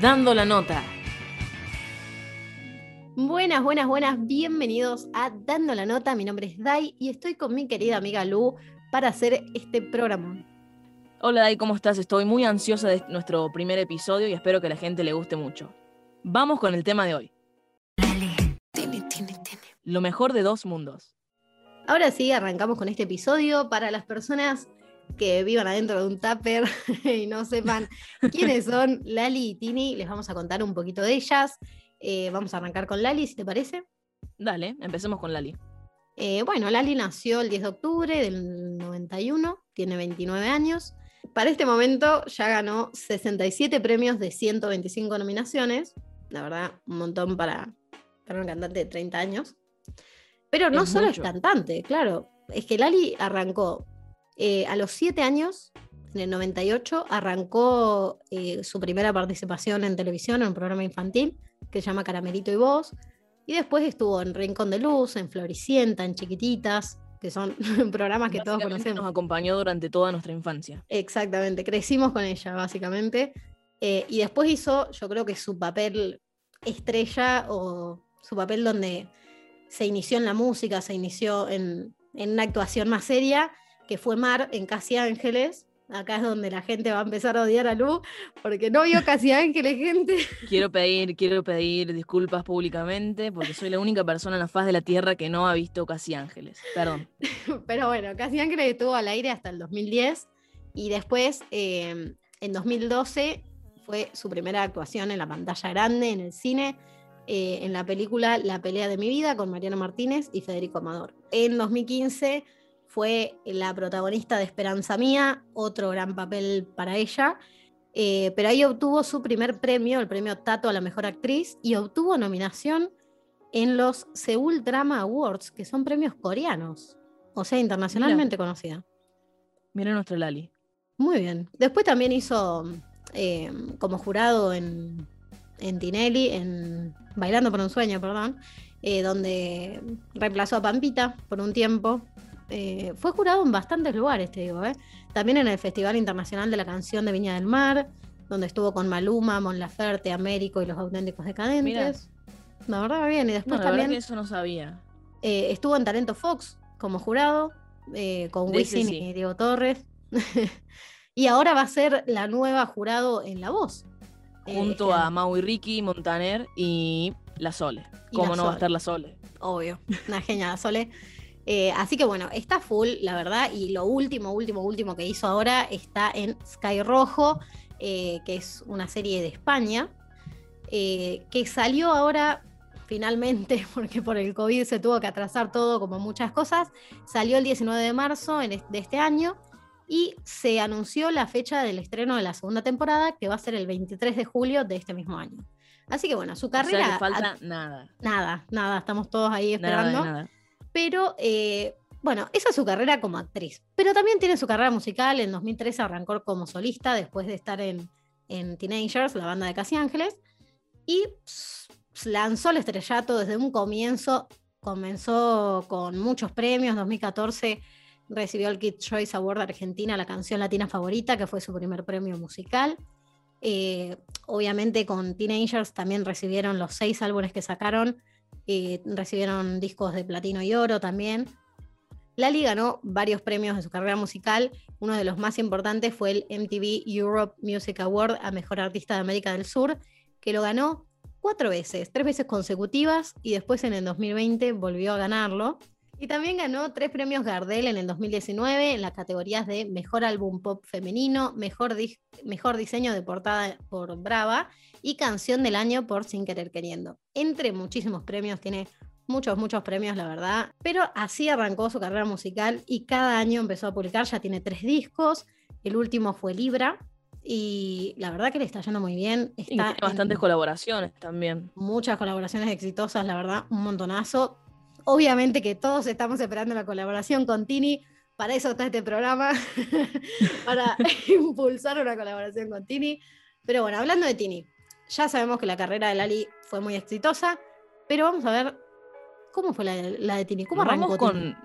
Dando la nota. Buenas, buenas, buenas. Bienvenidos a Dando la nota. Mi nombre es Dai y estoy con mi querida amiga Lu para hacer este programa. Hola Dai, ¿cómo estás? Estoy muy ansiosa de nuestro primer episodio y espero que a la gente le guste mucho. Vamos con el tema de hoy. Lo mejor de dos mundos. Ahora sí, arrancamos con este episodio. Para las personas que vivan adentro de un tupper y no sepan quiénes son Lali y Tini, les vamos a contar un poquito de ellas. Eh, vamos a arrancar con Lali, si te parece. Dale, empecemos con Lali. Eh, bueno, Lali nació el 10 de octubre del 91, tiene 29 años. Para este momento ya ganó 67 premios de 125 nominaciones. La verdad, un montón para, para un cantante de 30 años. Pero no solo es cantante, claro. Es que Lali arrancó eh, a los 7 años, en el 98, arrancó eh, su primera participación en televisión en un programa infantil que se llama Caramelito y Voz. Y después estuvo en Rincón de Luz, en Floricienta, en Chiquititas, que son programas que todos conocemos. Nos acompañó durante toda nuestra infancia. Exactamente, crecimos con ella, básicamente. Eh, y después hizo, yo creo que su papel estrella o su papel donde se inició en la música, se inició en, una actuación más seria, que fue Mar en Casi Ángeles. Acá es donde la gente va a empezar a odiar a Lu, porque no vio Casi Ángeles, gente. Quiero pedir, quiero pedir disculpas públicamente, porque soy la única persona en la faz de la Tierra que no ha visto Casi Ángeles. Perdón. Pero bueno, Casi Ángeles estuvo al aire hasta el 2010 y después, eh, en 2012, fue su primera actuación en la pantalla grande, en el cine eh, en la película La pelea de mi vida con Mariano Martínez y Federico Amador. En 2015 fue la protagonista de Esperanza Mía, otro gran papel para ella. Eh, pero ahí obtuvo su primer premio, el premio Tato a la mejor actriz, y obtuvo nominación en los Seoul Drama Awards, que son premios coreanos, o sea, internacionalmente conocida. Mira nuestro Lali. Muy bien. Después también hizo eh, como jurado en en Tinelli, en Bailando por un sueño, perdón, eh, donde reemplazó a Pampita por un tiempo. Eh, fue jurado en bastantes lugares, te digo. ¿eh? También en el Festival Internacional de la Canción de Viña del Mar, donde estuvo con Maluma, Mon Laferte, Américo y los auténticos decadentes. La verdad, bien. Y después también. eso no sabía. estuvo en Talento Fox como jurado, con Wisin y Diego Torres. y ahora va a ser la nueva jurado en La Voz. Junto a Mau y Ricky, Montaner y La Sole. ¿Cómo no va a estar La Sole? Obvio, una genia La Sole. Eh, así que bueno, está full, la verdad, y lo último, último, último que hizo ahora está en Sky Rojo, eh, que es una serie de España, eh, que salió ahora finalmente, porque por el COVID se tuvo que atrasar todo, como muchas cosas, salió el 19 de marzo de este año y se anunció la fecha del estreno de la segunda temporada, que va a ser el 23 de julio de este mismo año. Así que bueno, su carrera... falta nada. Nada, nada, estamos todos ahí esperando. Pero eh, bueno, esa es su carrera como actriz. Pero también tiene su carrera musical. En 2013 arrancó como solista después de estar en, en Teenagers, la banda de Casi Ángeles. Y lanzó el estrellato desde un comienzo. Comenzó con muchos premios. 2014 recibió el Kid Choice Award Argentina, la canción latina favorita, que fue su primer premio musical. Eh, obviamente con Teenagers también recibieron los seis álbumes que sacaron, eh, recibieron discos de platino y oro también. Lali ganó varios premios de su carrera musical. Uno de los más importantes fue el MTV Europe Music Award a Mejor Artista de América del Sur, que lo ganó cuatro veces, tres veces consecutivas y después en el 2020 volvió a ganarlo. Y también ganó tres premios Gardel en el 2019 en las categorías de Mejor Álbum Pop Femenino, Mejor, mejor Diseño de Portada por Brava y Canción del Año por Sin Querer Queriendo. Entre muchísimos premios, tiene muchos, muchos premios, la verdad. Pero así arrancó su carrera musical y cada año empezó a publicar, ya tiene tres discos. El último fue Libra, y la verdad que le está yendo muy bien. Está tiene bastantes colaboraciones también. Muchas colaboraciones exitosas, la verdad, un montonazo. Obviamente que todos estamos esperando la colaboración con Tini. Para eso está este programa, para impulsar una colaboración con Tini. Pero bueno, hablando de Tini, ya sabemos que la carrera de Lali fue muy exitosa, pero vamos a ver cómo fue la, de Tini. ¿Cómo arrancó vamos con,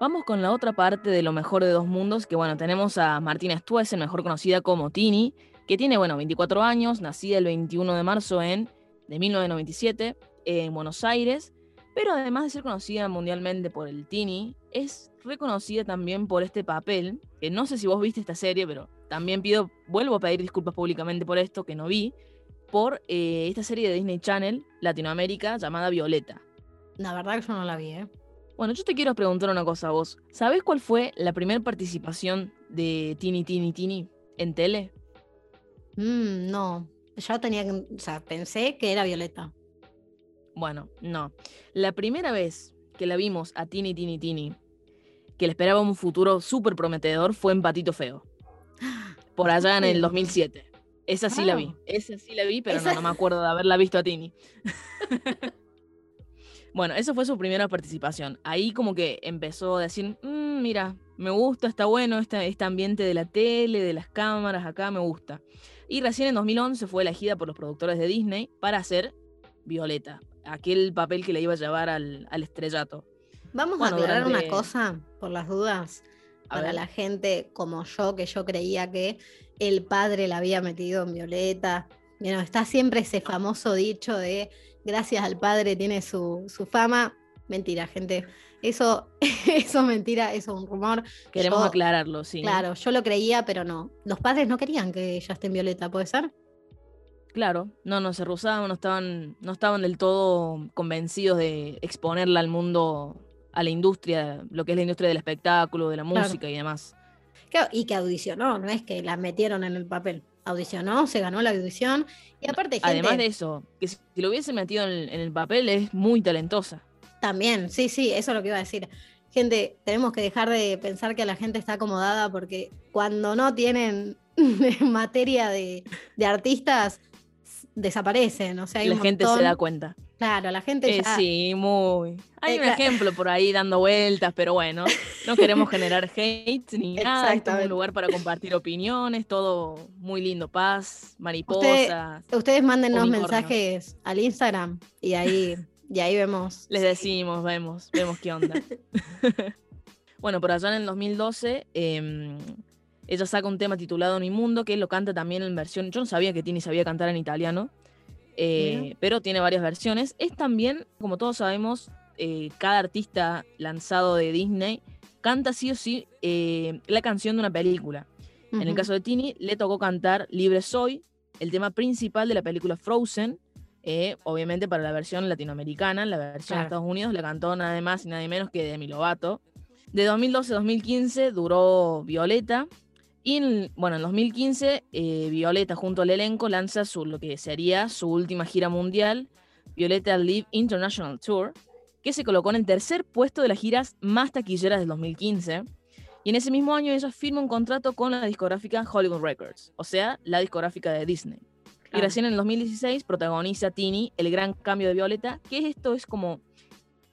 Vamos con la otra parte de lo mejor de dos mundos, que bueno, tenemos a Martina Stuesen, mejor conocida como Tini, que tiene, bueno, 24 años, nacida el 21 de marzo en, de 1997 en Buenos Aires, pero además de ser conocida mundialmente por el Tini, es reconocida también por este papel, que no sé si vos viste esta serie, pero también pido, vuelvo a pedir disculpas públicamente por esto, que no vi, por eh, esta serie de Disney Channel, Latinoamérica, llamada Violeta. La verdad que yo no la vi, ¿eh? Bueno, yo te quiero preguntar una cosa a vos. ¿Sabés cuál fue la primera participación de Tini Tini Tini en tele? Mm, no, yo tenía que, o sea, pensé que era Violeta. Bueno, no. La primera vez que la vimos a Tini Tini Tini, que le esperaba un futuro súper prometedor, fue en Patito Feo. Por allá en el 2007. Esa sí la vi. Esa sí la vi, pero no, no me acuerdo de haberla visto a Tini. bueno, esa fue su primera participación. Ahí como que empezó a decir, mm, mira, me gusta, está bueno este, este ambiente de la tele, de las cámaras, acá me gusta. Y recién en 2011 fue elegida por los productores de Disney para hacer Violeta, aquel papel que le iba a llevar al, estrellato. Vamos a aclarar una cosa, por las dudas, para la gente como yo, que yo creía que el padre la había metido en Violeta. Bueno, está siempre ese famoso dicho de gracias al padre tiene su, fama. Mentira, gente. Eso, eso es mentira, eso es un rumor. Queremos aclararlo, sí. Claro, yo lo creía, pero no. Los padres no querían que ella esté en Violeta, ¿puede ser? Claro, no, no se rusaban, no estaban, no estaban del todo convencidos de exponerla al mundo, a la industria, lo que es la industria del espectáculo, de la música y demás. y que audicionó, no es que la metieron en el papel. Audicionó, se ganó la audición y aparte Además de eso, que si lo hubiese metido en, en el papel es muy talentosa. También, sí, sí, eso es lo que iba a decir. Gente, tenemos que dejar de pensar que la gente está acomodada porque cuando no tienen materia de, de artistas, desaparecen. O sea, la gente se da cuenta. Claro, la gente eh, sí, muy. Hay eh, un ejemplo por ahí dando vueltas, pero bueno, no queremos generar hate ni nada. Es un lugar para compartir opiniones, todo muy lindo, paz, mariposas. ustedes mándenos mensajes al Instagram y ahí, y ahí vemos. Les decimos, vemos, vemos qué onda. bueno, por allá en el 2012 ella saca un tema titulado Mi Mundo, que lo canta también en versión. Yo no sabía que Tini sabía cantar en italiano, eh, pero tiene varias versiones. Es también, como todos sabemos, eh, cada artista lanzado de Disney canta sí o sí eh, la canción de una película. En el caso de Tini, le tocó cantar Libre Soy, el tema principal de la película Frozen. obviamente para la versión latinoamericana, la versión de Estados Unidos la cantó nada más y nada menos que Demi Lovato. De 2012 a 2015 duró Violeta, y en, bueno, en 2015, eh, Violeta junto al elenco lanza su, lo que sería su última gira mundial, Violeta Live International Tour, que se colocó en el tercer puesto de las giras más taquilleras del 2015. Y en ese mismo año ella firma un contrato con la discográfica Hollywood Records, o sea, la discográfica de Disney. Y recién en el 2016 protagoniza Tini el gran cambio de Violeta, que esto es como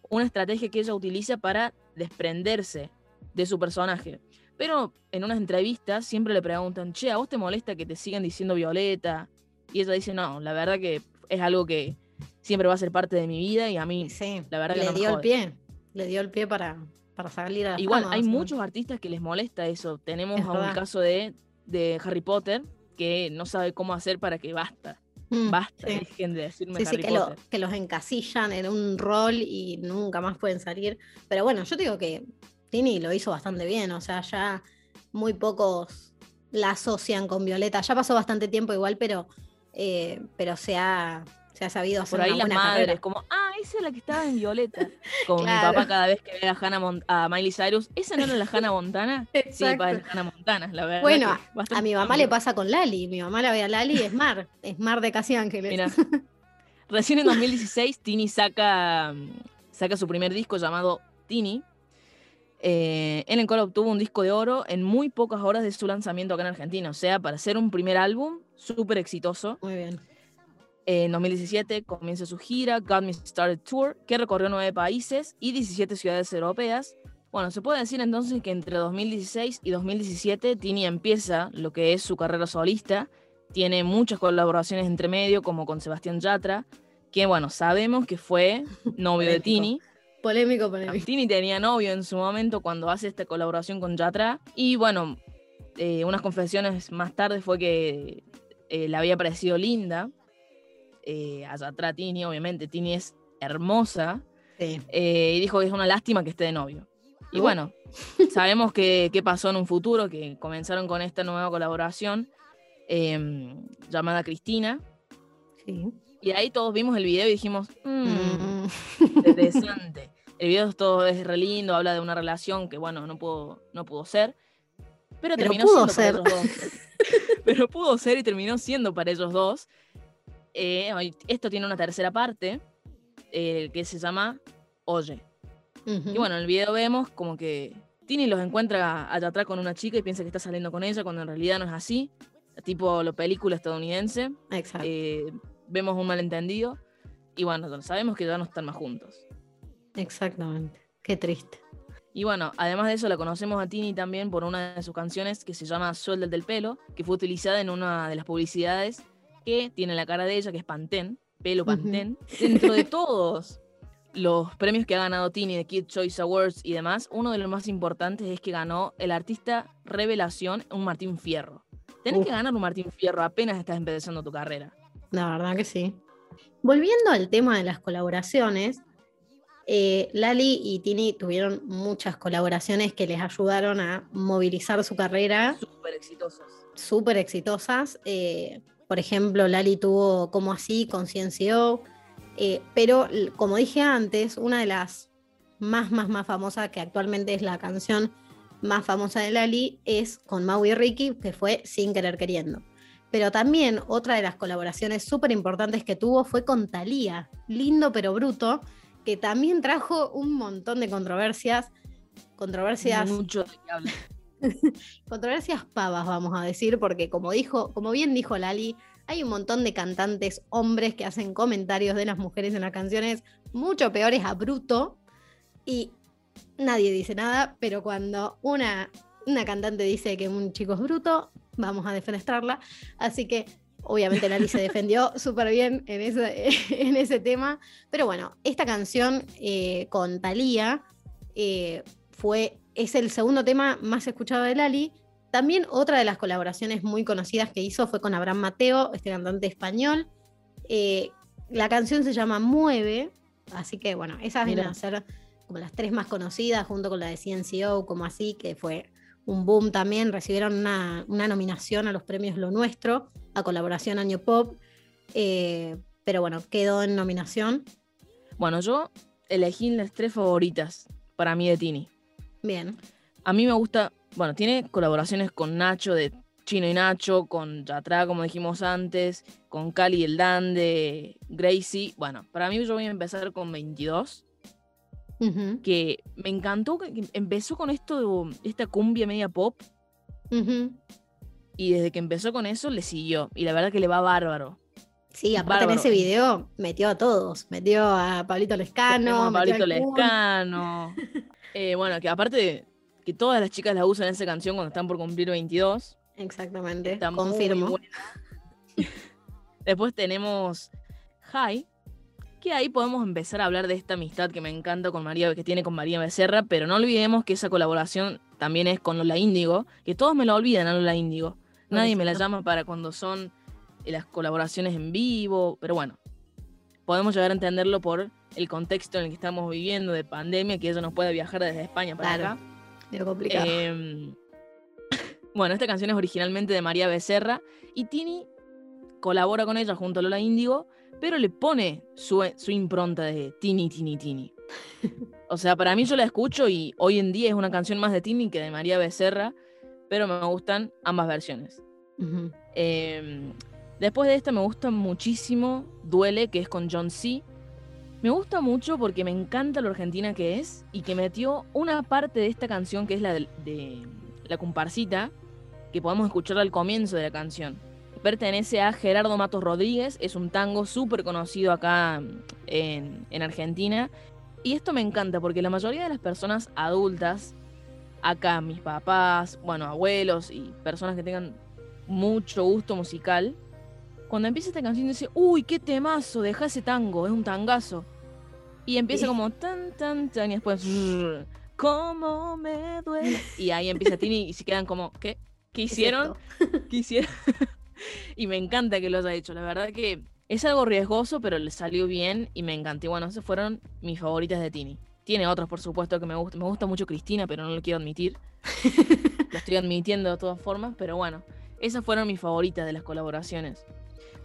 una estrategia que ella utiliza para desprenderse de su personaje. Pero en unas entrevistas siempre le preguntan, che, ¿a vos te molesta que te sigan diciendo Violeta? Y ella dice, no, la verdad que es algo que siempre va a ser parte de mi vida y a mí, sí, la verdad le que no dio el pie, le dio el pie para, para salir a Igual, hay muchos artistas que les molesta eso. Tenemos un caso de, de Harry Potter que no sabe cómo hacer para que basta. Mm, basta, dejen de decirme Harry que, Potter. que los encasillan en un rol y nunca más pueden salir. Pero bueno, yo digo que Tini lo hizo bastante bien, o sea, ya muy pocos la asocian con Violeta. Ya pasó bastante tiempo igual, pero, eh, pero se ha, se ha sabido hacer Por ahí una las madres, como, ah, esa es la que estaba en Violeta. Como mi papá cada vez que ve a, Hannah a Miley Cyrus, ¿esa no era la Hannah Montana? sí, para Hannah Montana, la verdad. Bueno, a mi mamá le pasa con Lali. Mi mamá la ve a Lali y es Mar, es Mar de Casi Ángeles. Mira, recién en 2016 Tini saca, saca su primer disco llamado Tini, eh, en el cual obtuvo un disco de oro en muy pocas horas de su lanzamiento acá en Argentina. O sea, para ser un primer álbum, súper exitoso. Muy bien. en 2017 comienza su gira, Got Me Started Tour, que recorrió nueve países y 17 ciudades europeas. Bueno, se puede decir entonces que entre 2016 y 2017 Tini empieza lo que es su carrera solista. Tiene muchas colaboraciones entre medio, como con Sebastián Yatra, que bueno, sabemos que fue novio de Tini. Polémico, polémico. Tini tenía novio en su momento cuando hace esta colaboración con Yatra. Y bueno, eh, unas confesiones más tarde fue que eh, le había parecido linda. Eh, allá atrás Tini, obviamente, Tini es hermosa. Eh, y dijo que es una lástima que esté de novio. Y uh. bueno, sabemos qué pasó en un futuro, que comenzaron con esta nueva colaboración em, llamada Cristina. Y ahí todos vimos el video y dijimos, mmm, interesante. El video todo es re lindo, habla de una relación que, bueno, no pudo, no pudo ser. Pero, terminó siendo ser. para ellos dos. pero pudo ser y terminó siendo para ellos dos. Eh, esto tiene una tercera parte eh, que se llama Oye. Y bueno, en el video vemos como que Tini los encuentra allá atrás con una chica y piensa que está saliendo con ella cuando en realidad no es así. Tipo la película estadounidense. Exacto. Eh, vemos un malentendido y bueno, sabemos que ya no están más juntos. Exactamente. Qué triste. Y bueno, además de eso, la conocemos a Tini también por una de sus canciones que se llama Sueldo del Pelo, que fue utilizada en una de las publicidades que tiene la cara de ella, que es Pantene, pelo Pantene. Dentro de todos los premios que ha ganado Tini de Kid Choice Awards y demás, uno de los más importantes es que ganó el artista revelación, un Martín Fierro. Tenés que ganar un Martín Fierro apenas estás empezando tu carrera. La verdad que sí. Volviendo al tema de las colaboraciones, eh, Lali y Tini tuvieron muchas colaboraciones que les ayudaron a movilizar su carrera. Súper exitosas. Súper exitosas. Eh, por ejemplo, Lali tuvo Como Así con Ciencio. Eh, pero, como dije antes, una de las más, más, más famosas, que actualmente es la canción más famosa de Lali, es con Maui y Ricky, que fue Sin Querer Queriendo. Pero también otra de las colaboraciones súper importantes que tuvo fue con Thalía, Lindo pero Bruto, que también trajo un montón de controversias. Controversias. Mucho controversias pavas, vamos a decir, porque como dijo, como bien dijo Lali, hay un montón de cantantes hombres que hacen comentarios de las mujeres en las canciones mucho peores a bruto y nadie dice nada, pero cuando una, una cantante dice que un chico es bruto, vamos a defenestrarla. Así que Obviamente Lali se defendió súper bien en ese, en ese tema. Pero bueno, esta canción eh, con Thalía eh, fue, es el segundo tema más escuchado de Lali. También otra de las colaboraciones muy conocidas que hizo fue con Abraham Mateo, este cantante español. Eh, la canción se llama Mueve, así que bueno, esas vienen a ser como las tres más conocidas, junto con la de CNCO, como así, que fue un boom también, recibieron una, nominación a los premios Lo Nuestro, a colaboración Año Pop, eh, pero bueno, quedó en nominación. Bueno, yo elegí las tres favoritas para mí de Tini. Bien. A mí me gusta, bueno, tiene colaboraciones con Nacho de Chino y Nacho, con Yatra, como dijimos antes, con Cali y el Dan de Gracie. Bueno, para mí yo voy a empezar con 22 que me encantó que empezó con esto esta cumbia media pop. Y desde que empezó con eso le siguió. Y la verdad que le va bárbaro. Sí, aparte en ese video metió a todos. Metió a Pablito Lescano. A Pablito Lescano. Eh, bueno, que aparte que todas las chicas la usan en esa canción cuando están por cumplir 22. Exactamente. Confirmo. Después tenemos High, que ahí podemos empezar a hablar de esta amistad que me encanta con María, que tiene con María Becerra, pero no olvidemos que esa colaboración también es con Lola Índigo, que todos me lo olvidan a Lola Índigo. Nadie me la llama para cuando son eh, las colaboraciones en vivo, pero bueno, podemos llegar a entenderlo por el contexto en el que estamos viviendo de pandemia, que ella no puede viajar desde España para acá. complicado. Em, bueno, esta canción es originalmente de María Becerra y Tini colabora con ella junto a Lola Índigo pero le pone su, impronta de Tini, Tini, Tini. O sea, para mí yo la escucho y hoy en día es una canción más de Tini que de María Becerra, pero me gustan ambas versiones. Em, después de esta me gusta muchísimo Duele, que es con John C. Me gusta mucho porque me encanta lo argentina que es y que metió una parte de esta canción que es la de, de la comparsita, que podemos escuchar al comienzo de la canción pertenece a Gerardo Matos Rodríguez, es un tango súper conocido acá en, Argentina. Y esto me encanta porque la mayoría de las personas adultas, acá mis papás, bueno, abuelos y personas que tengan mucho gusto musical, cuando empieza esta canción dice, uy, qué temazo, deja ese tango, es un tangazo. Y empieza como tan, tan, tan, y después, ¿cómo me duele? Y ahí empieza Tini y se quedan como, ¿qué? ¿Qué hicieron? ¿Qué hicieron? y me encanta que lo haya hecho. La verdad que es algo riesgoso, pero le salió bien y me encantó. Y bueno, esas fueron mis favoritas de Tini. Tiene otros, por supuesto, que me gustan. Me gusta mucho Cristina, pero no lo quiero admitir. lo estoy admitiendo de todas formas, pero bueno, esas fueron mis favoritas de las colaboraciones.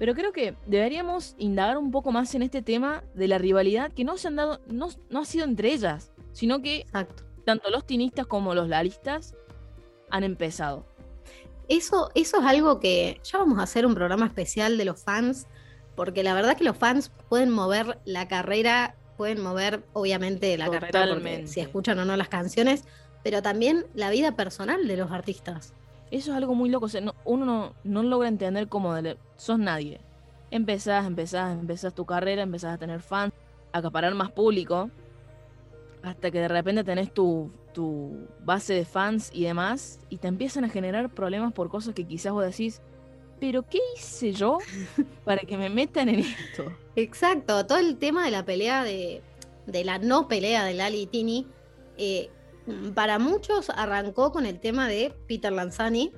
Pero creo que deberíamos indagar un poco más en este tema de la rivalidad que no se han dado, no, no ha sido entre ellas, sino que tanto los tinistas como los lalistas han empezado. Eso, eso es algo que ya vamos a hacer un programa especial de los fans, porque la verdad que los fans pueden mover la carrera, pueden mover obviamente la carrera si escuchan o no las canciones, pero también la vida personal de los artistas. Eso es algo muy loco. uno no, logra entender cómo sos nadie. Empezás, empezás, empezás tu carrera, empezás a tener fans, a acaparar más público, hasta que de repente tenés tu, tu base de fans y demás, y te empiezan a generar problemas por cosas que quizás vos decís, pero ¿qué hice yo para que me metan en esto? Exacto, todo el tema de la pelea de, de la no pelea de Lali y Tini, eh, para muchos arrancó con el tema de Peter Lanzani,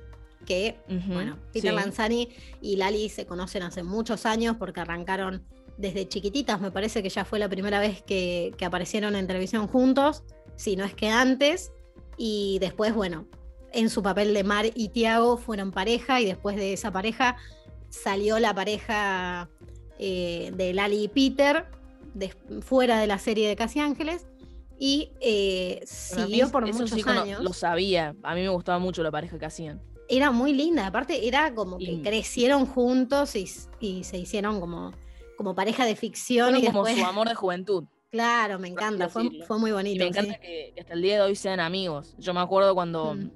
que, bueno, Peter Lanzani y Lali se conocen hace muchos años porque arrancaron desde chiquititas, me parece que ya fue la primera vez que, aparecieron en televisión juntos, si no es que antes, y después, bueno, en su papel de Mar y Tiago fueron pareja y después de esa pareja salió la pareja eh, de Lali y Peter fuera de la serie de Casi Ángeles y eh, siguió por muchos años. lo sabía, a mí me gustaba mucho la pareja que hacían. Era muy linda, aparte era como que crecieron juntos y, se hicieron como, como pareja de ficción. y como su amor de juventud. Claro, me encanta, fue, muy bonito. me encanta que, hasta el día de hoy sean amigos. Yo me acuerdo cuando, mm.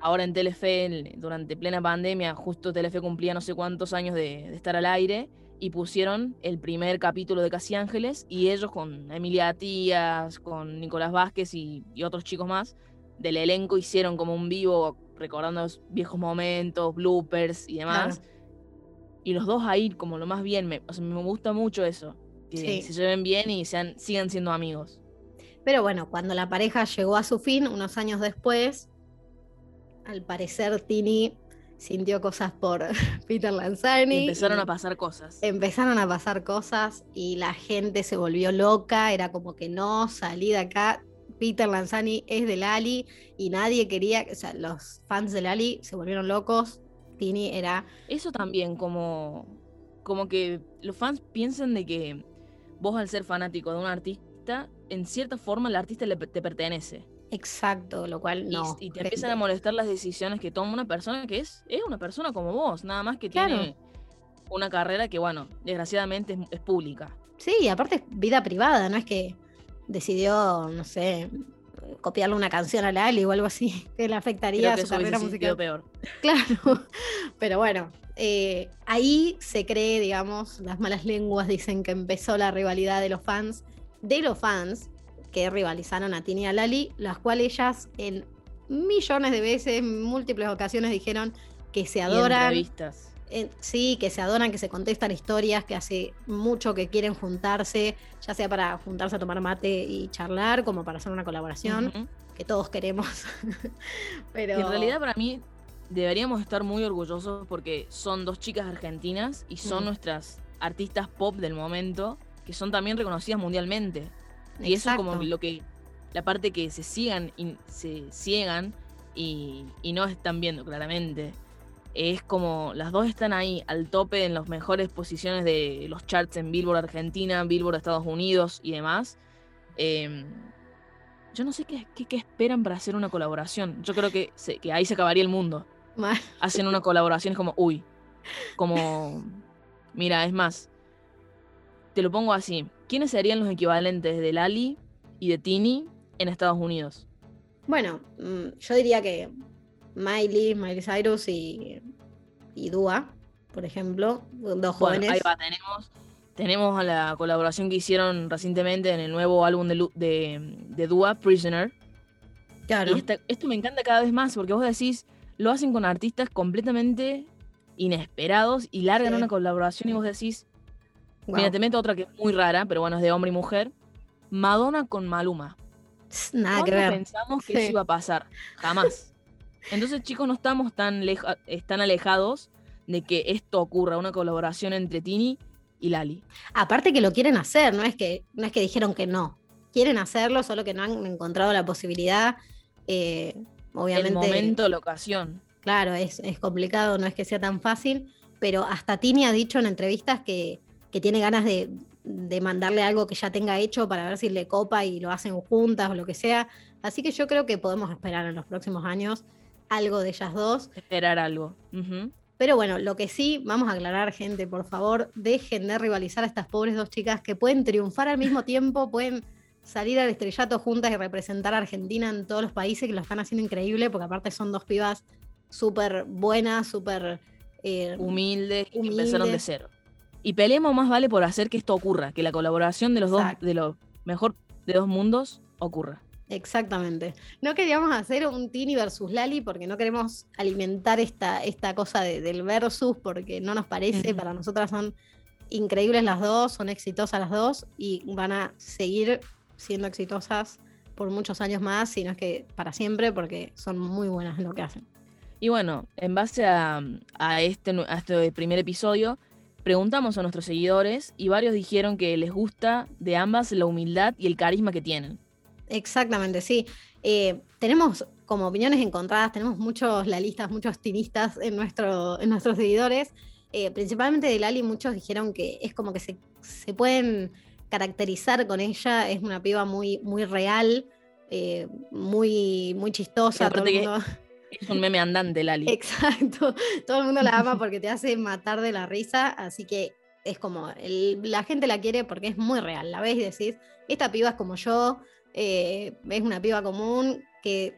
ahora en Telefe, durante plena pandemia, justo Telefe cumplía no sé cuántos años de estar al aire y pusieron el primer capítulo de Casi Ángeles y ellos con Emilia Tías, con Nicolás Vázquez y, otros chicos más del elenco hicieron como un vivo recordando los viejos momentos, bloopers y demás. Y los dos ahí como lo más bien, me, me gusta mucho eso, que se lleven bien y sean, sigan siendo amigos. Pero bueno, cuando la pareja llegó a su fin, unos años después, al parecer Tini sintió cosas por Peter Lanzani. empezaron a pasar cosas. Empezaron a pasar cosas y la gente se volvió loca, era como que no, salí de acá. Peter Lanzani es de Lali y nadie quería, o sea, los fans de Lali se volvieron locos. Tini era... Eso también, como, como que los fans piensan de que vos al ser fanático de un artista, en cierta forma el artista te pertenece. Exacto, lo cual no. Y, te empiezan a molestar las decisiones que toma una persona que es, es una persona como vos, nada más que tiene una carrera que, bueno, desgraciadamente es, pública. Sí, y aparte es vida privada, no es que decidió, no sé, copiarle una canción a Ali o algo así, que le afectaría a su carrera musical. peor. Claro, pero bueno, eh, ahí se cree, digamos, las malas lenguas dicen que empezó la rivalidad de los fans, de los fans, que rivalizaron a Tini y a Lali, las cuales ellas en millones de veces, en múltiples ocasiones dijeron que se adoran. sí, que se adoran, que se contestan historias, que hace mucho que quieren juntarse, ya sea para juntarse a tomar mate y charlar, como para hacer una colaboración, que todos queremos. Pero... En realidad para mí deberíamos estar muy orgullosos porque son dos chicas argentinas y son nuestras artistas pop del momento, que son también reconocidas mundialmente. Y eso es como lo que, la parte que se sigan y se ciegan y, no están viendo claramente. Es como las dos están ahí al tope en las mejores posiciones de los charts en Billboard Argentina, Billboard Estados Unidos y demás. Em, yo no sé qué, qué, esperan para hacer una colaboración. Yo creo que, que ahí se acabaría el mundo. Hacen una colaboración, es como, uy, como, mira, es más, te lo pongo así. ¿Quiénes serían los equivalentes de Lali y de Tini en Estados Unidos? Bueno, mm, yo diría que Miley, Miley Cyrus y, y Dua, por ejemplo, dos jóvenes. ahí va, tenemos, tenemos a la colaboración que hicieron recientemente en el nuevo álbum de, de, de Dua, Prisoner. Claro. Y esto me encanta cada vez más porque vos decís, lo hacen con artistas completamente inesperados y largan una colaboración y vos decís, Mira, te meto otra que es muy rara, pero bueno, es de hombre y mujer. Madonna con Maluma. Nada que ver. pensamos que eso iba a pasar? Jamás. Entonces, chicos, no estamos tan, tan alejados de que esto ocurra, una colaboración entre Tini y Lali. Aparte que lo quieren hacer, no es que, no es que dijeron que no. Quieren hacerlo, solo que no han encontrado la posibilidad. Eh, obviamente. El momento, la ocasión. Claro, es, es, complicado, no es que sea tan fácil, pero hasta Tini ha dicho en entrevistas que, que tiene ganas de, de mandarle algo que ya tenga hecho para ver si le copa y lo hacen juntas o lo que sea. Así que yo creo que podemos esperar en los próximos años algo de ellas dos. Esperar algo. Pero bueno, lo que sí, vamos a aclarar, gente, por favor, dejen de rivalizar a estas pobres dos chicas que pueden triunfar al mismo tiempo, pueden salir al estrellato juntas y representar a Argentina en todos los países que lo están haciendo increíble, porque aparte son dos pibas súper buenas, súper eh, humildes, que empezaron de cero. Y peleemos más vale por hacer que esto ocurra, que la colaboración de los dos, de lo mejor de dos mundos, ocurra. Exactamente. No queríamos hacer un Tini versus Lali porque no queremos alimentar esta, esta cosa del versus porque no nos parece. Para nosotras son increíbles las dos, son exitosas las dos y van a seguir siendo exitosas por muchos años más, si no es que para siempre, porque son muy buenas en lo que hacen. Y bueno, en base a, este, a este primer episodio, Preguntamos a nuestros seguidores y varios dijeron que les gusta de ambas la humildad y el carisma que tienen. Exactamente, sí. Eh, tenemos como opiniones encontradas, tenemos muchos lalistas, muchos tinistas en, nuestro, en nuestros seguidores. Eh, principalmente de Lali, muchos dijeron que es como que se, pueden caracterizar con ella. Es una piba muy, muy real, eh, muy, muy chistosa. Es un meme andante, Lali. Exacto. Todo el mundo la ama porque te hace matar de la risa, así que es como, la gente la quiere porque es muy real. La ves y decís, esta piba es como yo, eh, es una piba común que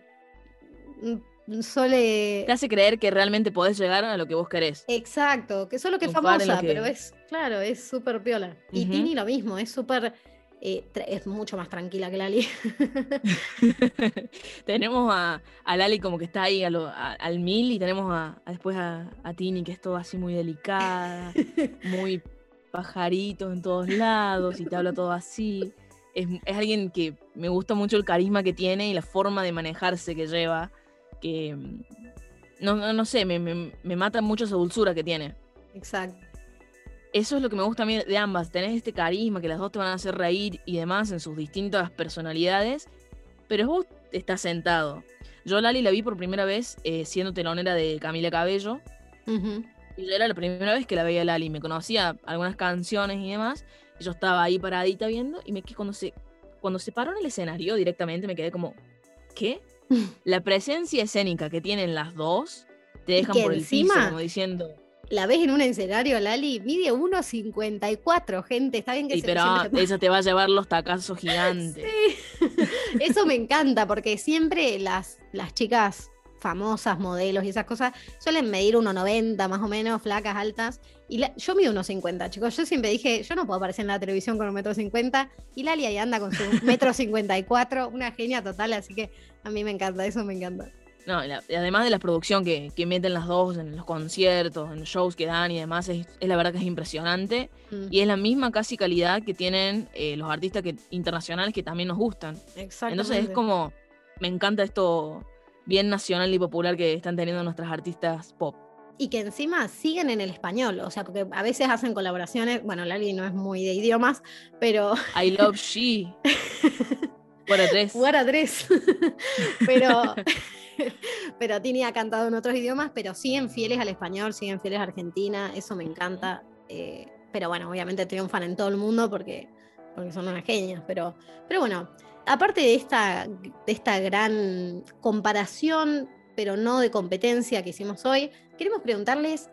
mm, suele... Te hace creer que realmente podés llegar a lo que vos querés. Exacto, que solo que es famosa, pero es, claro, es súper piola. Y Tini lo mismo, es súper eh, es mucho más tranquila que Lali. tenemos a, Lali como que está ahí al mil y tenemos a, después a, Tini que es todo así muy delicada, muy pajarito en todos lados y te habla todo así. Es, alguien que me gusta mucho el carisma que tiene y la forma de manejarse que lleva, que mm, no, no, sé, me, me mata mucho esa dulzura que tiene. Exacto eso es lo que me gusta a mí de ambas. Tenés este carisma que las dos te van a hacer reír y demás en sus distintas personalidades. Pero vos estás sentado. Yo Lali la vi por primera vez eh, siendo telonera de Camila Cabello. Y yo era la primera vez que la veía Lali. Me conocía algunas canciones y demás. Y yo estaba ahí paradita viendo. Y me que cuando se, cuando se paró en el escenario directamente me quedé como, ¿qué? la presencia escénica que tienen las dos te dejan por el piso, como diciendo la ves en un escenario, Lali, mide 1,54, gente. Está bien que sí, pero eso te va a llevar los tacazos gigantes. Sí. Eso me encanta, porque siempre las, las chicas famosas, modelos y esas cosas, suelen medir 1,90 más o menos, flacas, altas. Y yo mido 1,50, chicos. Yo siempre dije, yo no puedo aparecer en la televisión con un metro cincuenta. Y Lali ahí anda con su metro 54, una genia total, así que a mí me encanta, eso me encanta. No, además de la producción que, meten las dos en los conciertos, en los shows que dan y demás, es, la verdad que es impresionante. Mm. Y es la misma casi calidad que tienen eh, los artistas que, internacionales que también nos gustan. Entonces es como, me encanta esto bien nacional y popular que están teniendo nuestras artistas pop. Y que encima siguen en el español, o sea, porque a veces hacen colaboraciones, bueno, Lali no es muy de idiomas, pero... I love she. What a dress. What a dress. pero... pero Tini ha cantado en otros idiomas, pero siguen fieles al español, siguen fieles a Argentina, eso me encanta. Eh, pero bueno, obviamente triunfan en todo el mundo porque, porque son unas genias. Pero, pero bueno, aparte de esta, de esta gran comparación, pero no de competencia que hicimos hoy, queremos preguntarles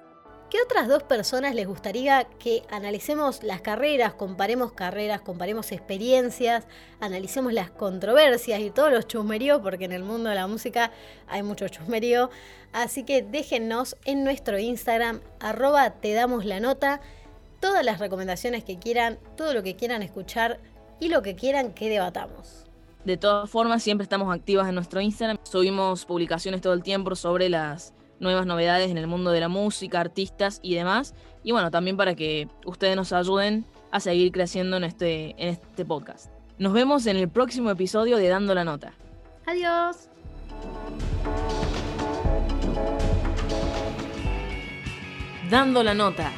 ¿Qué otras dos personas les gustaría que analicemos las carreras, comparemos carreras, comparemos experiencias, analicemos las controversias y todos los chusmeríos, porque en el mundo de la música hay mucho chusmerío? Así que déjennos en nuestro Instagram, arroba te damos la nota, todas las recomendaciones que quieran, todo lo que quieran escuchar y lo que quieran que debatamos. De todas formas, siempre estamos activas en nuestro Instagram, subimos publicaciones todo el tiempo sobre las nuevas novedades en el mundo de la música, artistas y demás. Y bueno, también para que ustedes nos ayuden a seguir creciendo en este, en este podcast. Nos vemos en el próximo episodio de Dando la Nota. Adiós. Dando la nota.